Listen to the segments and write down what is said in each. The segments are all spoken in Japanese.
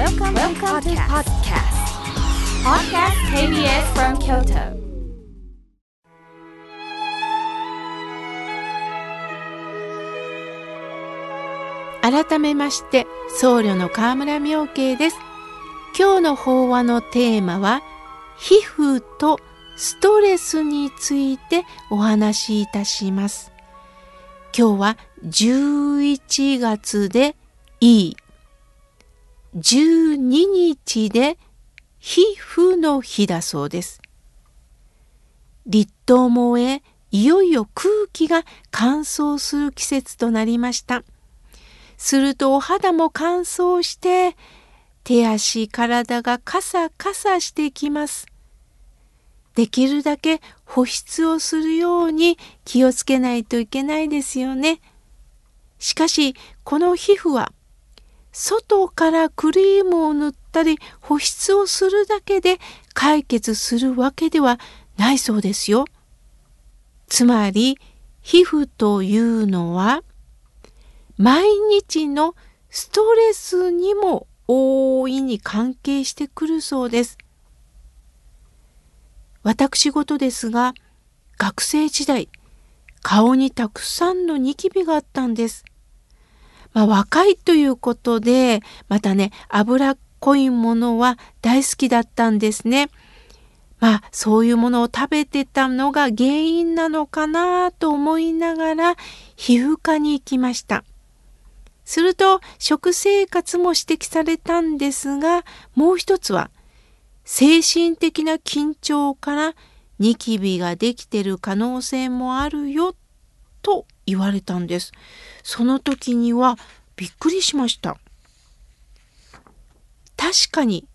Welcome, Welcome to podcast. Podcast KBS from Kyoto. 改めまして僧侶の河村明慶です今日の法話のテーマは皮膚とストレスについてお話しいたします今日は11月でいい12日で皮膚の日だそうです立冬も終えいよいよ空気が乾燥する季節となりましたするとお肌も乾燥して手足体がカサカサしてきます。できるだけ保湿をするように気をつけないといけないですよね。しかしこの皮膚は外からクリームを塗ったり保湿をするだけで解決するわけではないそうですよ。つまり皮膚というのは毎日のストレスにも大いに関係してくるそうです。私事ですが、学生時代、顔にたくさんのニキビがあったんです。まあ、若いということで、またね、脂っこいものは大好きだったんですね。まあ、そういうものを食べてたのが原因なのかなと思いながら皮膚科に行きました。すると食生活も指摘されたんですがもう一つは精神的な緊張からニキビができてる可能性もあるよと言われたんです。その時にはびっくりしました。確かに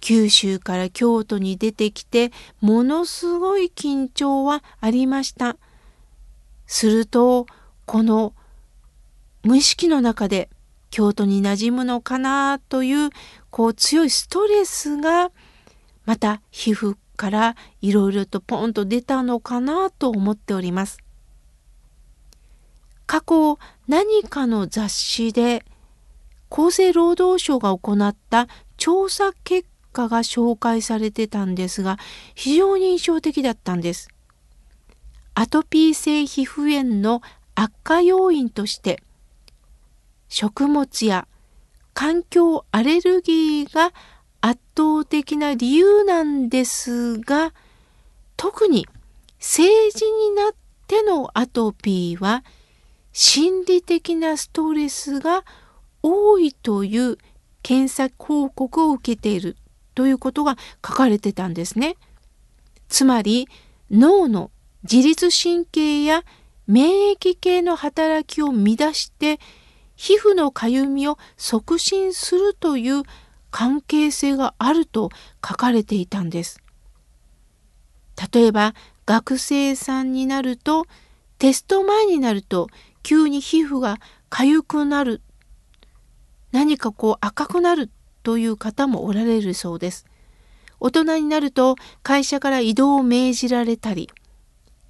九州から京都に出てきてものすごい緊張はありました。するとこの無意識の中で京都に馴染むのかなというこう強いストレスがまた皮膚からいろいろとポンと出たのかなと思っております。過去何かの雑誌で厚生労働省が行った調査結果が紹介されてたんですが非常に印象的だったんです。アトピー性皮膚炎の悪化要因として食物や環境アレルギーが圧倒的な理由なんですが特に政治になってのアトピーは心理的なストレスが多いという検査報告を受けているということが書かれてたんですね。つまり脳の自律神経や免疫系の働きを乱して皮膚のかゆみを促進するという関係性があると書かれていたんです。例えば学生さんになるとテスト前になると急に皮膚が痒くなる何かこう赤くなるという方もおられるそうです。大人になると会社から移動を命じられたり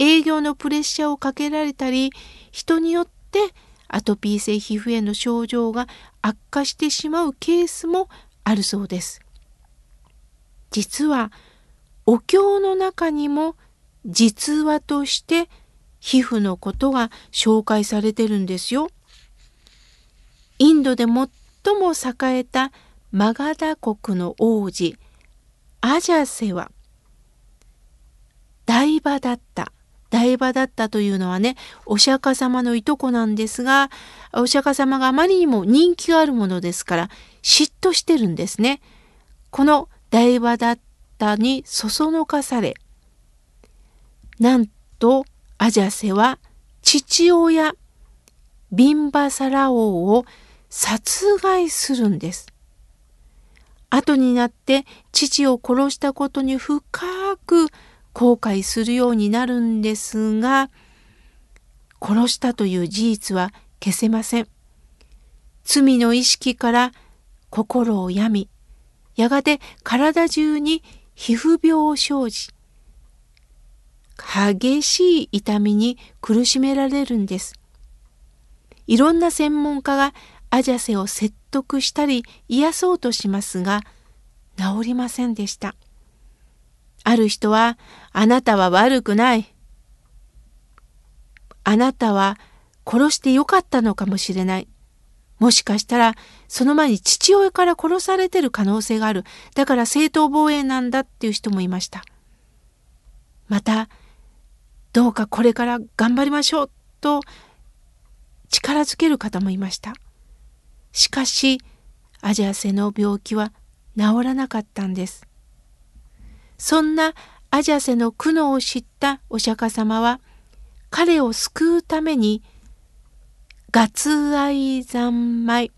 営業のプレッシャーをかけられたり人によってアトピー性皮膚炎の症状が悪化してしまうケースもあるそうです。実はお経の中にも実話として皮膚のことが紹介されてるんですよ。インドで最も栄えたマガダ国の王子アジャセは大場だった台場だったというのはねお釈迦様のいとこなんですがお釈迦様があまりにも人気があるものですから嫉妬してるんですね。この台場だったにそそのかされなんとアジャセは父親ビンバサラ王を殺害するんです。後になって父を殺したことに深く後悔するようになるんですが殺したという事実は消せません。罪の意識から心を病みやがて体中に皮膚病を生じ激しい痛みに苦しめられるんです。いろんな専門家がアジャセを説得したり癒そうとしますが治りませんでした。ある人は「あなたは悪くない」「あなたは殺してよかったのかもしれない」もしかしたらその前に父親から殺されてる可能性があるだから正当防衛なんだっていう人もいました。またどうかこれから頑張りましょうと力づける方もいました。しかしアジアセの病気は治らなかったんです。そんなアジャセの苦悩を知ったお釈迦様は彼を救うためにガツ愛三昧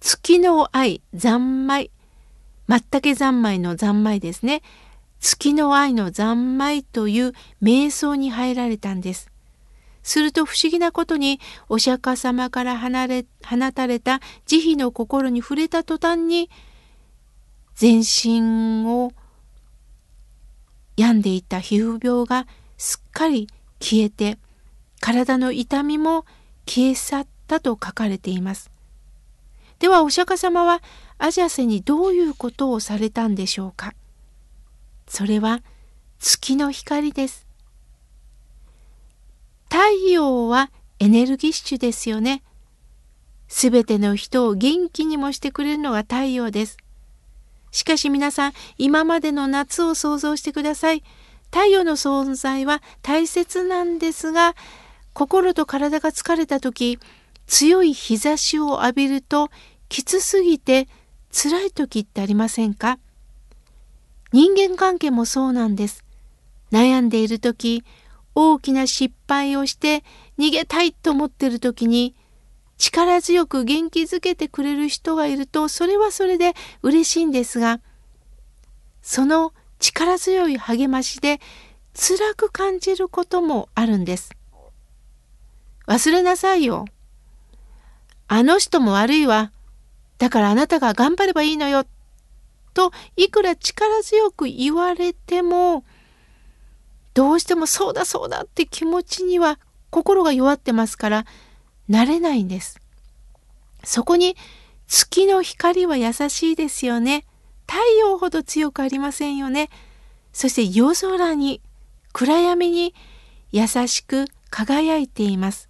月の愛三昧まったけ三昧の三昧ですね月の愛の三昧という瞑想に入られたんです。すると不思議なことにお釈迦様から離れ放たれた慈悲の心に触れた途端に全身を病んでいた皮膚病がすっかり消えて体の痛みも消え去ったと書かれています。ではお釈迦様はアジャセにどういうことをされたんでしょうか？それは月の光です。太陽はエネルギッシュですよね。すべての人を元気にもしてくれるのが太陽です。しかし皆さん、今までの夏を想像してください。太陽の存在は大切なんですが、心と体が疲れた時、強い日差しを浴びるときつすぎて辛い時ってありませんか？人間関係もそうなんです。悩んでいる時、大きな失敗をして逃げたいと思っている時に力強く元気づけてくれる人がいるとそれはそれで嬉しいんですがその力強い励ましで辛く感じることもあるんです。忘れなさいよ。あの人も悪いわ。だからあなたが頑張ればいいのよ。といくら力強く言われてもどうしてもそうだそうだって気持ちには心が弱ってますからなれないんです。そこに月の光は優しいですよね。太陽ほど強くありませんよね。そして夜空に暗闇に優しく輝いています。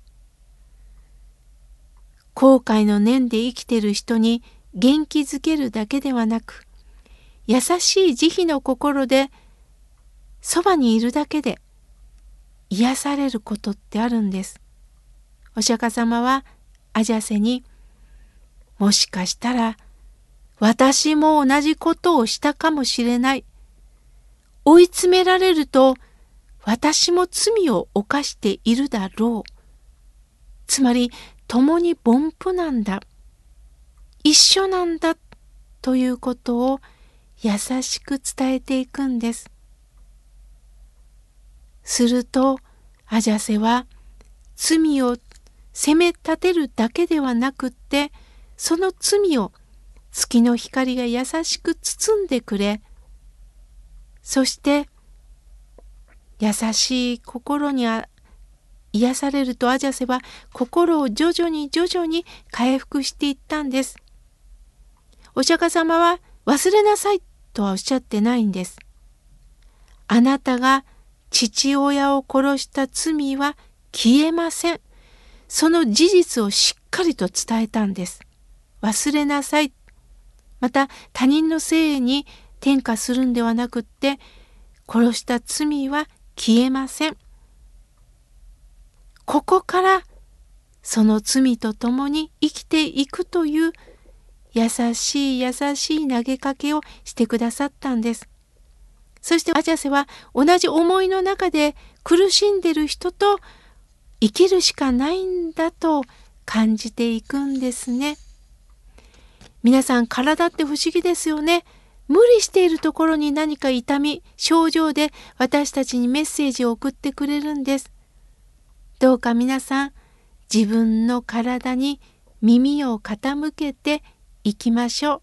後悔の念で生きてる人に元気づけるだけではなく優しい慈悲の心でそばにいるだけで癒されることってあるんです。お釈迦様はアジャセにもしかしたら私も同じことをしたかもしれない。追い詰められると私も罪を犯しているだろう。つまり共に凡夫なんだ。一緒なんだということを優しく伝えていくんです。するとアジャセは罪を責め立てるだけではなくってその罪を月の光が優しく包んでくれそして優しい心に癒されるとアジャセは心を徐々に徐々に回復していったんです。お釈迦様は忘れなさいとはおっしゃってないんです。あなたが父親を殺した罪は消えません。その事実をしっかりと伝えたんです。忘れなさい。また他人のせいに転嫁するんではなくって殺した罪は消えません。ここからその罪と共に生きていくという優しい優しい投げかけをしてくださったんです。そしてアジャセは同じ思いの中で苦しんでる人と生きるしかないんだと感じていくんですね。皆さん体って不思議ですよね。無理しているところに何か痛み、症状で私たちにメッセージを送ってくれるんです。どうか皆さん、自分の体に耳を傾けていきましょう。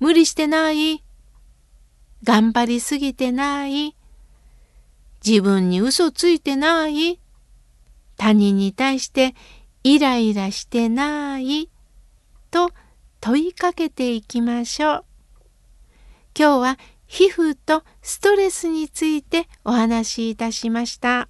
無理してない。頑張りすぎてない。自分に嘘ついてない。他人に対してイライラしてないと問いかけていきましょう。今日は皮膚とストレスについてお話しいたしました。